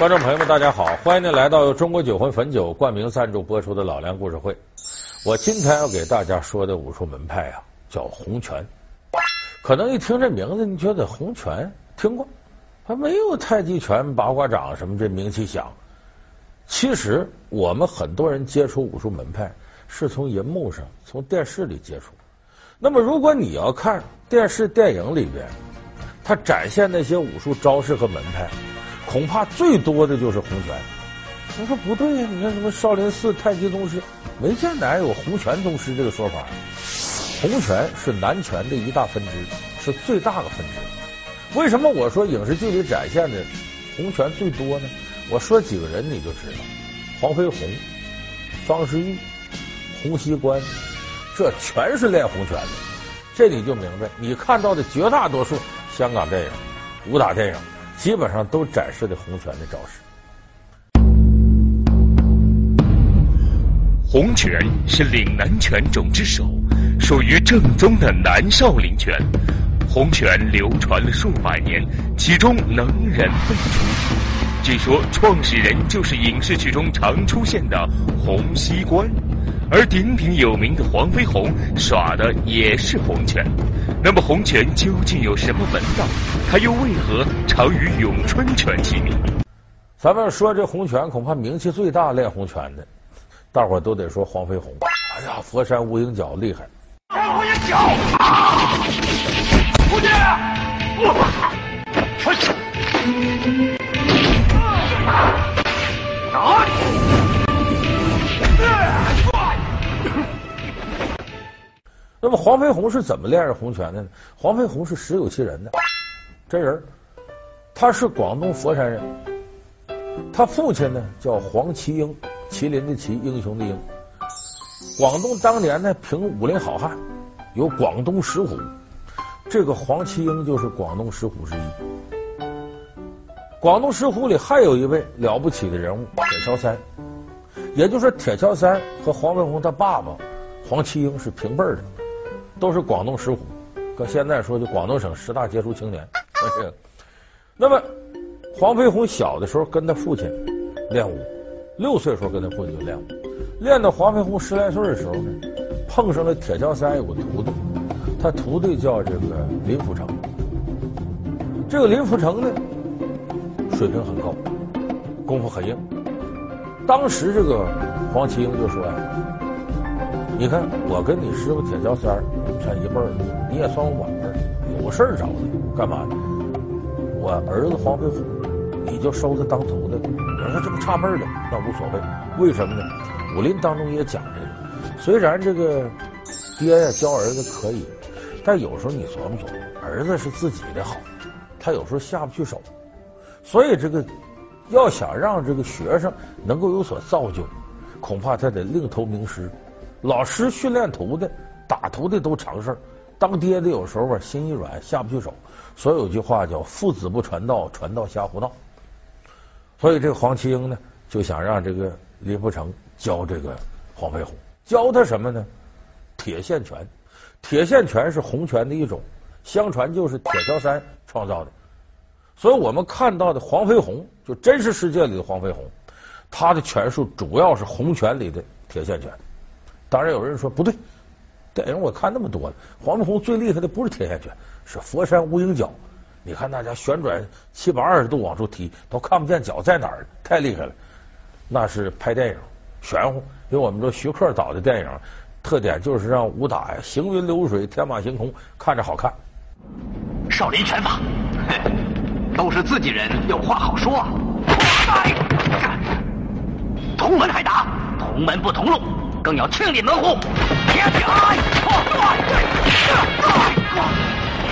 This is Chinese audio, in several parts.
观众朋友们，大家好！欢迎您来到由中国酒魂汾酒冠名赞助播出的《老梁故事会》。我今天要给大家说的武术门派啊，叫洪拳。可能一听这名字，你觉得洪拳听过，还没有太极拳、八卦掌什么这名气响。其实我们很多人接触武术门派，是从银幕上、从电视里接触。那么，如果你要看电视、电影里边，它展现那些武术招式和门派。恐怕最多的就是洪拳。我说不对呀，你看什么少林寺太极宗师，没见哪有洪拳宗师这个说法。洪拳是南拳的一大分支，是最大的分支。为什么我说影视剧里展现的洪拳最多呢？我说几个人你就知道：黄飞鸿、方世玉、洪熙官，这全是练洪拳的。这你就明白，你看到的绝大多数香港电影、武打电影。基本上都展示的洪拳的招式。洪拳是岭南拳种之首，属于正宗的南少林拳。洪拳流传了数百年，其中能人辈出。据说创始人就是影视剧中常出现的洪熙官。而鼎鼎有名的黄飞鸿耍的也是洪拳，那么洪拳究竟有什么门道？他又为何常与咏春拳齐名？咱们说这洪拳，恐怕名气最大练洪拳的，大伙都得说黄飞鸿。哎呀，佛山无影脚厉害！无影脚啊！徒弟，我那么黄飞鸿是怎么练洪拳的呢？黄飞鸿是实有其人的，真人，他是广东佛山人，他父亲呢叫黄麒英，麒麟的麒，英雄的英。广东当年呢评武林好汉，有广东十虎，这个黄麒英就是广东十虎之一。广东十虎里还有一位了不起的人物铁桥三，也就是说铁桥三和黄飞鸿他爸爸黄麒英是平辈儿的。都是广东十虎，搁现在说就广东省十大杰出青年。那么，黄飞鸿小的时候跟他父亲练武，六岁时候跟他父亲就练武，练到黄飞鸿十来岁的时候呢，碰上了铁桥三有个徒弟，他徒弟叫这个林福成。这个林福成呢，水平很高，功夫很硬。当时这个黄麒英就说呀。你看，我跟你师傅铁桥三儿算一辈儿，你也算我晚辈儿，有事儿找你干嘛呢？我儿子黄飞虎，你就收他当徒弟。你说这不差辈儿的，那无所谓。为什么呢？武林当中也讲这个，虽然这个爹呀教儿子可以，但有时候你琢磨琢磨，儿子是自己的好，他有时候下不去手，所以这个要想让这个学生能够有所造就，恐怕他得另投名师。老师训练徒弟，打徒弟都常事儿，当爹的有时候吧心一软下不去手，所以有句话叫“父子不传道，传道瞎胡闹”。所以这个黄麒英呢，就想让这个林福成教这个黄飞鸿，教他什么呢？铁线拳，铁线拳是洪拳的一种，相传就是铁桥三创造的。所以我们看到的黄飞鸿，就真实世界里的黄飞鸿，他的拳术主要是洪拳里的铁线拳。当然有人说不对，电影我看那么多了，黄飞鸿最厉害的不是铁线拳，是佛山无影脚。你看大家旋转七百二十度往出踢，都看不见脚在哪儿，太厉害了。那是拍电影玄乎，因为我们说徐克导的电影，特点就是让武打呀行云流水、天马行空，看着好看。少林拳法，都是自己人，有话好说。同门还打，同门不同路。更要清理门户。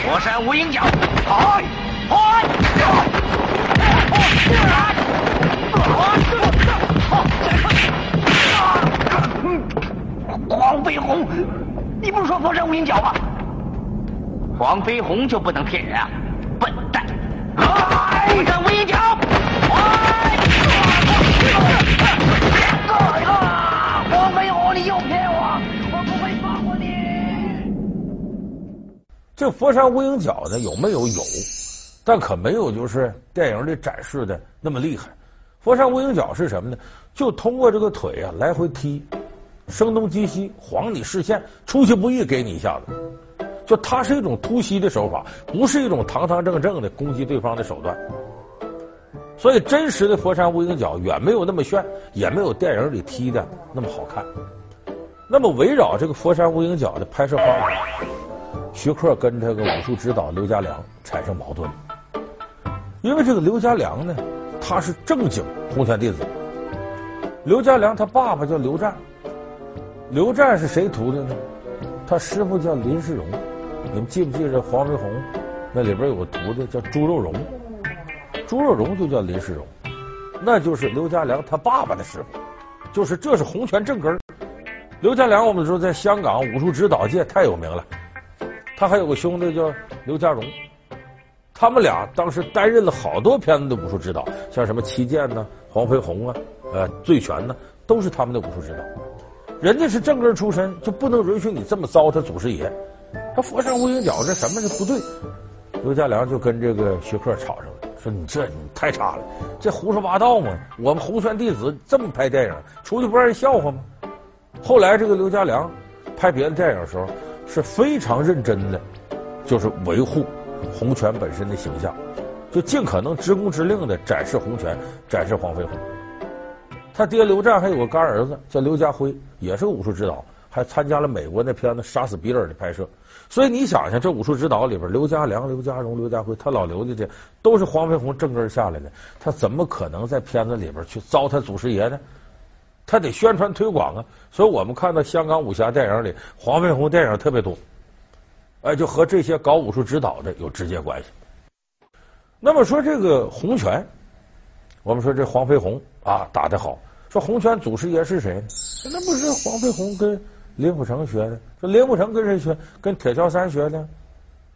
佛山无影脚，黄飞鸿，你不是说佛山无影脚吗？黄飞鸿就不能骗人啊，笨蛋！佛佛山无影脚呢，有没有有？但可没有就是电影里展示的那么厉害。佛山无影脚是什么呢？就通过这个腿啊来回踢，声东击西，晃你视线，出其不意给你一下子。就它是一种突袭的手法，不是一种堂堂正正的攻击对方的手段。所以真实的佛山无影脚远没有那么炫，也没有电影里踢的那么好看。那么围绕这个佛山无影脚的拍摄方法，徐克跟这个武术指导刘家良产生矛盾。因为这个刘家良呢，他是正经洪拳弟子。刘家良他爸爸叫刘战，刘战是谁徒弟呢？他师傅叫林世荣。你们记不记得黄飞鸿那里边有个徒弟叫猪肉荣？猪肉荣就叫林世荣，那就是刘家良他爸爸的师傅，就是这是洪拳正根。刘家良我们说在香港武术指导界太有名了，他还有个兄弟叫刘家荣，他们俩当时担任了好多片子的武术指导，像什么七剑呐、黄飞鸿啊、呃醉拳呐，都是他们的武术指导。人家是正根出身，就不能允许你这么糟蹋祖师爷。他佛山无影脚，这什么是不对？刘家良就跟这个徐克吵上了，说你这你太差了，这胡说八道嘛！我们洪拳弟子这么拍电影，出去不让人笑话吗？后来这个刘家良拍别的电影的时候是非常认真的，就是维护洪拳本身的形象，就尽可能直工直令的展示洪拳，展示黄飞鸿。他爹刘湛还有个干儿子叫刘家辉，也是个武术指导。还参加了美国那片子《杀死比尔》的拍摄，所以你想想，这武术指导里边，刘家良、刘家荣、刘家辉，他老刘家的都是黄飞鸿正根下来的，他怎么可能在片子里边去糟蹋祖师爷呢？他得宣传推广啊！所以我们看到香港武侠电影里，黄飞鸿电影特别多，哎，就和这些搞武术指导的有直接关系。那么说这个洪拳，我们说这黄飞鸿啊打得好，说洪拳祖师爷是谁？那不是黄飞鸿跟。林虎城学的，说林虎城跟谁学？跟铁桥三学的。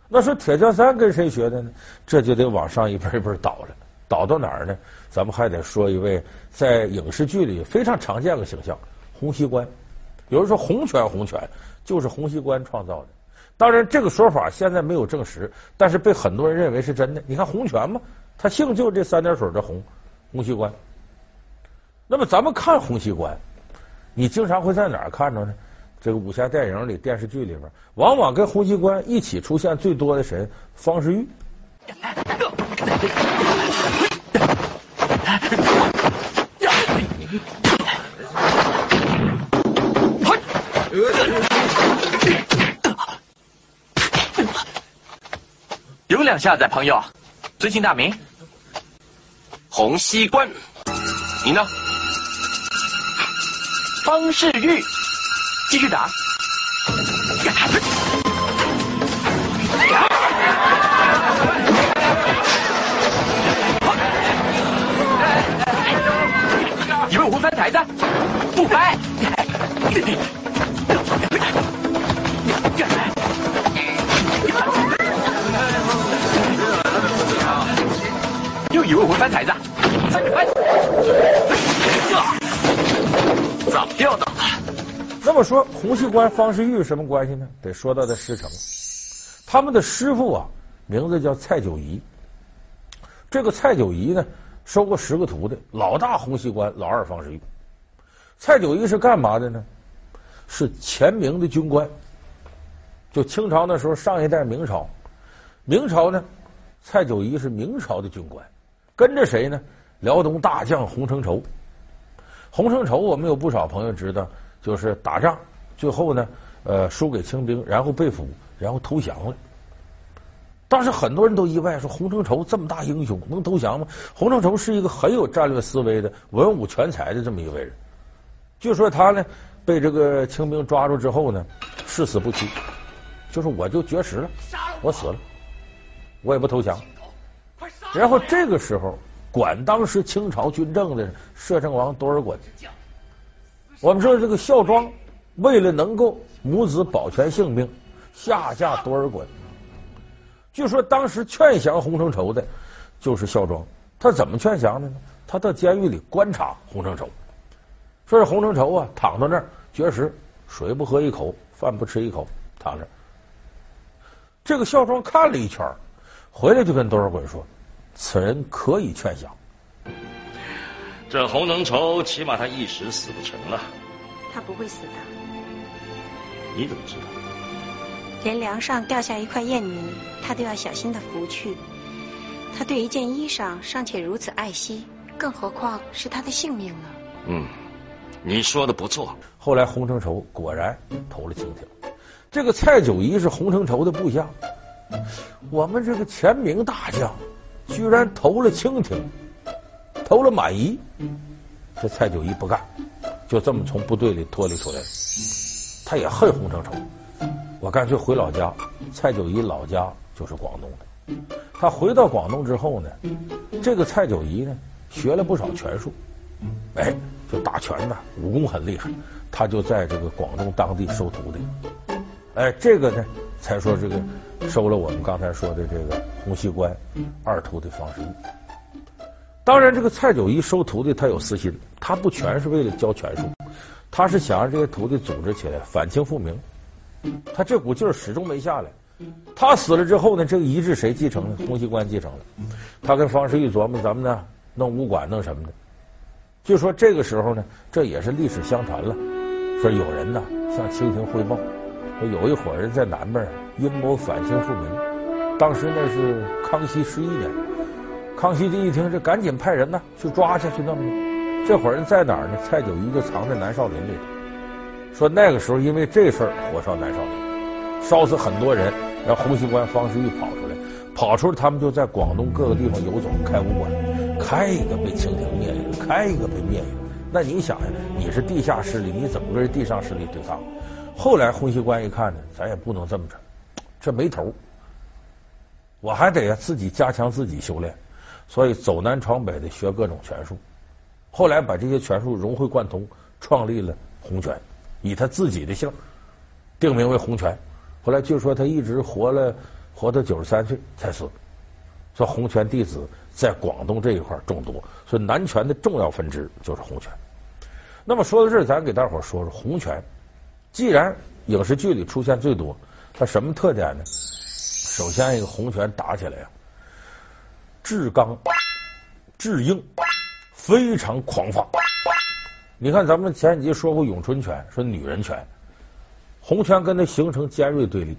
那说铁桥三跟谁学的呢？这就得往上一辈一辈倒了，倒到哪儿呢？咱们还得说一位在影视剧里非常常见的形象——洪熙官。有人说洪拳，洪拳就是洪熙官创造的。当然，这个说法现在没有证实，但是被很多人认为是真的。你看洪拳嘛，他姓就这三点水的洪，洪熙官。那么咱们看洪熙官，你经常会在哪儿看着呢？这个武侠电影里、电视剧里边，往往跟洪熙官一起出现最多的谁？方世玉。有两下子，朋友，尊姓大名？洪熙官。你呢？方世玉。继续打！以为我会翻台子？不翻！又以为我会翻台子？翻翻！咋掉的？那么说，洪熙官、方世玉什么关系呢？得说到他师承，他们的师傅啊，名字叫蔡九仪。这个蔡九仪呢，收过十个徒弟，老大洪熙官，老二方世玉。蔡九一是干嘛的呢？是前明的军官。就清朝那时候，上一代明朝，明朝呢，蔡九一是明朝的军官，跟着谁呢？辽东大将洪承畴。洪承畴，我们有不少朋友知道。就是打仗，最后呢，呃，输给清兵，然后被俘，然后投降了。当时很多人都意外，说洪承畴这么大英雄能投降吗？洪承畴是一个很有战略思维的文武全才的这么一位人。据说他呢，被这个清兵抓住之后呢，誓死不屈，就是我就绝食了，我死了，我也不投降。然后这个时候，管当时清朝军政的摄政王多尔衮。我们说这个孝庄，为了能够母子保全性命，下嫁多尔衮。据说当时劝降洪承畴的，就是孝庄。他怎么劝降的呢？他到监狱里观察洪承畴，说是洪承畴啊，躺到那儿绝食，水不喝一口，饭不吃一口，躺着。这个孝庄看了一圈，回来就跟多尔衮说：“此人可以劝降。”这洪承畴起码他一时死不成了。他不会死的。你怎么知道？连梁上掉下一块砚泥，他都要小心的拂去。他对一件衣裳尚且如此爱惜，更何况是他的性命呢？嗯，你说的不错。后来洪承畴果然投了清廷。这个蔡九仪是洪承畴的部下。我们这个前明大将，居然投了清廷，投了满夷。这蔡九仪不干，就这么从部队里脱离出来了。他也恨洪承畴，我干脆回老家。蔡九仪老家就是广东的。他回到广东之后呢，这个蔡九仪呢学了不少拳术，哎，就打拳呢，武功很厉害。他就在这个广东当地收徒弟，哎，这个呢才说这个收了我们刚才说的这个洪熙官二徒弟方世玉。当然，这个蔡九仪收徒弟他有私心，他不全是为了教拳术，他是想让这些徒弟组织起来反清复明。他这股劲儿始终没下来。他死了之后呢，这个遗志谁继承呢？洪熙官继承了。他跟方世玉琢磨，咱们呢弄武馆弄什么的。就说这个时候呢，这也是历史相传了。说有人呢向清廷汇报，说有一伙人在南边阴谋反清复明。当时那是康熙十一年，康熙帝一听，这赶紧派人呢去抓去，去弄去。这伙人在哪儿呢？蔡九一就藏在南少林里头。说那个时候因为这事儿火烧南少林，烧死很多人。让洪熙官方世玉跑出来，跑出来，他们就在广东各个地方游走，开武馆，开一个被清廷灭一个，开一个被灭一个。那你想呀，你是地下势力，你怎么跟地上势力对抗？后来洪熙官一看呢，咱也不能这么着，这没头，我还得自己加强自己修炼，所以走南闯北的学各种拳术。后来把这些拳术融会贯通，创立了洪拳，以他自己的姓定名为洪拳。后来据说他一直活了，活到九十三岁才死。说洪拳弟子在广东这一块众多，所以南拳的重要分支就是洪拳。那么说到这儿，咱给大伙说说洪拳。既然影视剧里出现最多，它什么特点呢？首先一个洪拳打起来呀，至刚、至硬，非常狂放。你看咱们前几集说过咏春拳，说女人拳。红拳跟它形成尖锐对立，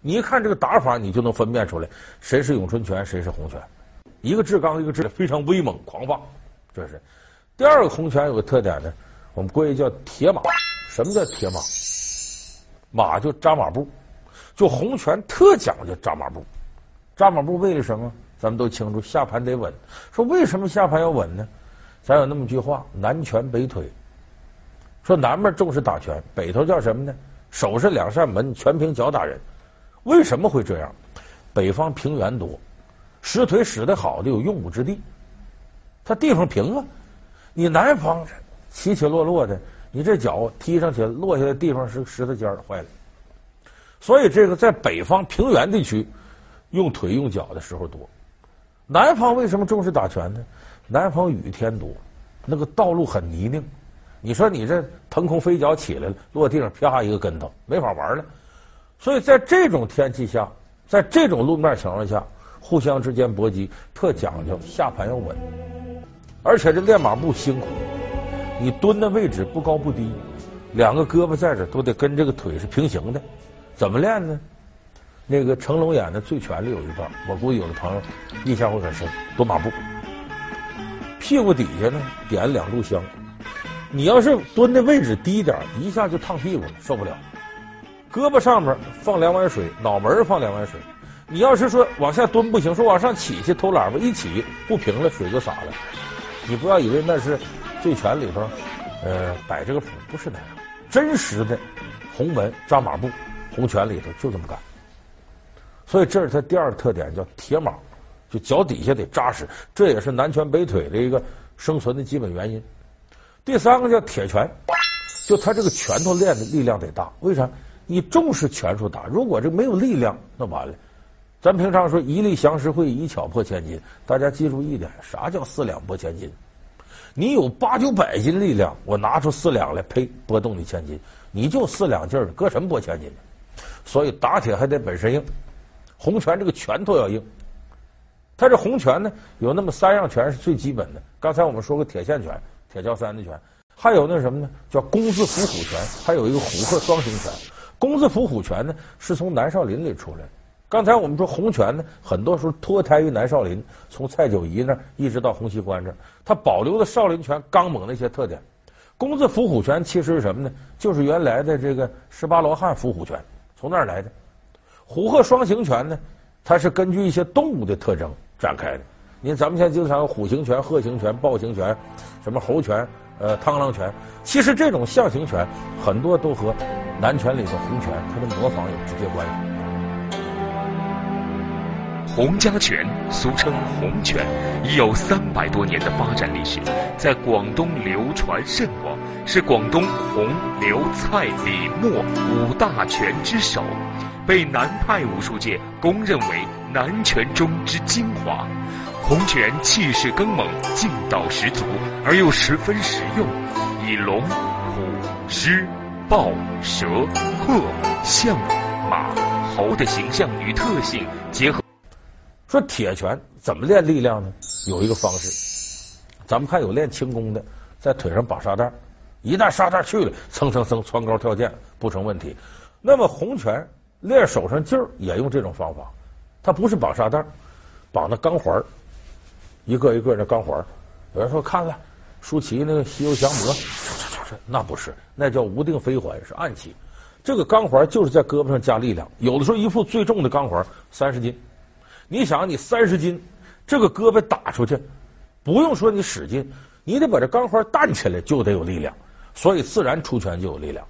你一看这个打法，你就能分辨出来谁是咏春拳，谁是红拳。一个至刚，一个至非常威猛狂放，这是。第二个红拳有个特点呢，我们归叫铁马。什么叫铁马？马就扎马步，就红拳特讲究扎马步。扎马步为了什么？咱们都清楚，下盘得稳。说为什么下盘要稳呢？咱有那么句话：南拳北腿。说南面重视打拳，北头叫什么呢？手是两扇门，全凭脚打人。为什么会这样？北方平原多，使腿使得好的有用武之地，它地方平啊。你南方起起落落的，你这脚踢上去落下的地方是石头尖儿，坏了。所以这个在北方平原地区，用腿用脚的时候多。南方为什么重视打拳呢？南方雨天多，那个道路很泥泞。你说你这腾空飞脚起来了，落地上啪一个跟头，没法玩了。所以在这种天气下，在这种路面情况下，互相之间搏击特讲究下盘要稳，而且这练马步辛苦，你蹲的位置不高不低，两个胳膊在这都得跟这个腿是平行的。怎么练呢？那个成龙演的《醉拳》里有一段，我估计有的朋友印象会很深。蹲马步，屁股底下呢点两炷香。你要是蹲的位置低一点，一下就烫屁股了，受不了。胳膊上面放两碗水，脑门放两碗水。你要是说往下蹲不行，说往上起去偷懒吧，一起不平了，水就洒了。你不要以为那是醉拳里头，呃，摆这个谱，不是那样。真实的洪门扎马步，洪拳里头就这么干。所以这是他第二个特点，叫铁马，就脚底下得扎实。这也是南拳北腿的一个生存的基本原因。第三个叫铁拳，就他这个拳头练的力量得大。为啥？你重视拳术打，如果这没有力量，那完了。咱平常说一力降十会，一巧破千斤。大家记住一点，啥叫四两拨千斤？你有八九百斤力量，我拿出四两来，呸，拨动你千斤，你就四两劲儿，搁什么拨千斤？所以打铁还得本身硬，洪拳这个拳头要硬。它这红拳呢，有那么三样拳是最基本的。刚才我们说过铁线拳、铁桥三的拳，还有那什么呢？叫工字伏虎拳，还有一个虎鹤双形拳。工字伏虎拳呢，是从南少林里出来的。刚才我们说红拳呢，很多时候脱胎于南少林，从蔡九仪那儿一直到洪熙官这儿，它保留的少林拳刚猛那些特点。工字伏虎拳其实是什么呢？就是原来的这个十八罗汉伏虎拳，从那儿来的。虎鹤双形拳呢，它是根据一些动物的特征展开的。你咱们现在经常有虎形拳、鹤形拳、豹形拳，什么猴拳、呃螳螂拳，其实这种象形拳很多都和南拳里的红拳它的模仿有直接关系。洪家拳，俗称洪拳，已有三百多年的发展历史，在广东流传甚广，是广东洪、刘、蔡、李、莫五大拳之首，被南派武术界公认为南拳中之精华。洪拳气势更猛，劲道十足，而又十分实用，以龙、虎、狮、豹、蛇、鹤、象、马、猴的形象与特性结合。说铁拳怎么练力量呢？有一个方式，咱们看有练轻功的，在腿上绑沙袋，一旦沙袋去了，蹭蹭蹭蹿高跳杠不成问题。那么洪拳练手上劲儿也用这种方法，它不是绑沙袋，绑的钢环，一个一个的钢环。有人说看看舒淇那个西游降魔，那不是，那叫无定飞环，是暗器。这个钢环就是在胳膊上加力量，有的时候一副最重的钢环三十斤。你想，你三十斤，这个胳膊打出去，不用说你使劲，你得把这钢环弹起来，就得有力量，所以自然出拳就有力量。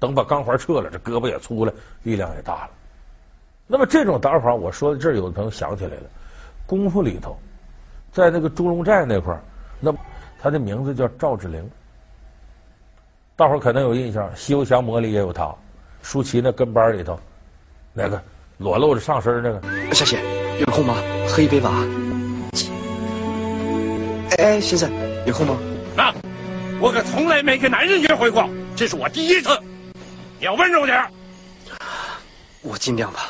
等把钢环撤了，这胳膊也粗了，力量也大了。那么这种打法，我说到这儿，有的朋友想起来了，功夫里头，在那个猪笼寨那块儿，那他的名字叫赵志凌，大伙儿可能有印象，《西游降魔》里也有他，舒淇那跟班里头，那个裸露着上身那个小姐。有空吗？喝一杯吧。哎，先生，有空吗？啊，我可从来没跟男人约会过，这是我第一次。你要温柔点。我尽量吧。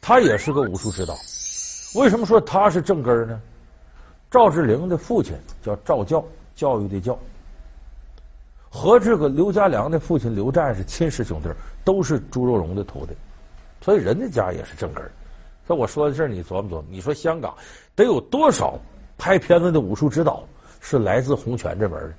他也是个武术指导。为什么说他是正根呢？赵志玲的父亲叫赵教，教育的教，和这个刘家良的父亲刘湛是亲师兄弟，都是朱肉荣的徒弟，所以人家家也是正根。那我说的这儿，你琢磨琢磨，你说香港得有多少拍片子的武术指导是来自洪拳这门的？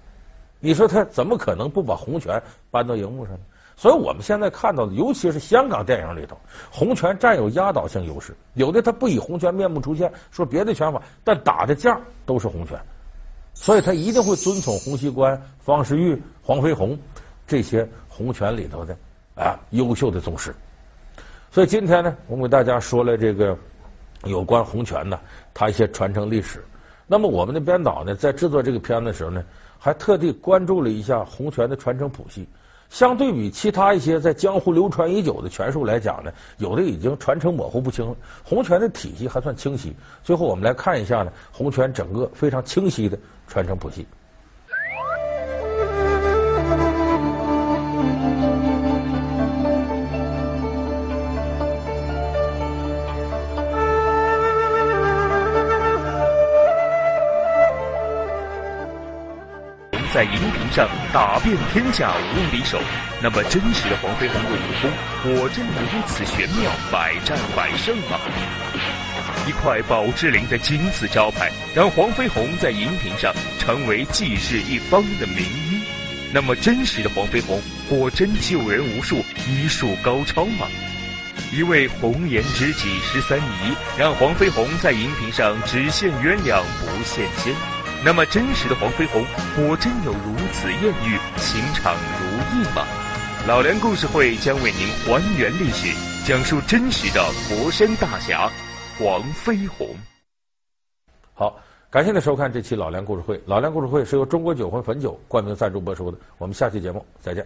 你说他怎么可能不把洪拳搬到荧幕上呢？所以我们现在看到的，尤其是香港电影里头，洪拳占有压倒性优势。有的他不以洪拳面目出现，说别的拳法，但打的架都是洪拳，所以他一定会遵从洪熙官、方世玉、黄飞鸿这些洪拳里头的啊优秀的宗师。所以今天呢，我们给大家说了这个有关洪拳呢，它一些传承历史。那么我们的编导呢，在制作这个片子的时候呢，还特地关注了一下洪拳的传承谱系。相对比其他一些在江湖流传已久的拳术来讲呢，有的已经传承模糊不清了。洪拳的体系还算清晰。最后我们来看一下呢，洪拳整个非常清晰的传承谱系。上打遍天下无敌手，那么真实的黄飞鸿的武功果真如此玄妙，百战百胜吗？一块宝芝林的金字招牌，让黄飞鸿在荧屏上成为济世一方的名医。那么真实的黄飞鸿果真救人无数，医术高超吗？一位红颜知己十三姨，让黄飞鸿在荧屏上只羡鸳鸯不羡仙。那么真实的黄飞鸿果真有如此艳遇，情场如意吗？老梁故事会将为您还原历史，讲述真实的佛山大侠黄飞鸿。好，感谢您收看这期老梁故事会。老梁故事会是由中国酒魂汾酒冠名赞助播出的。我们下期节目再见。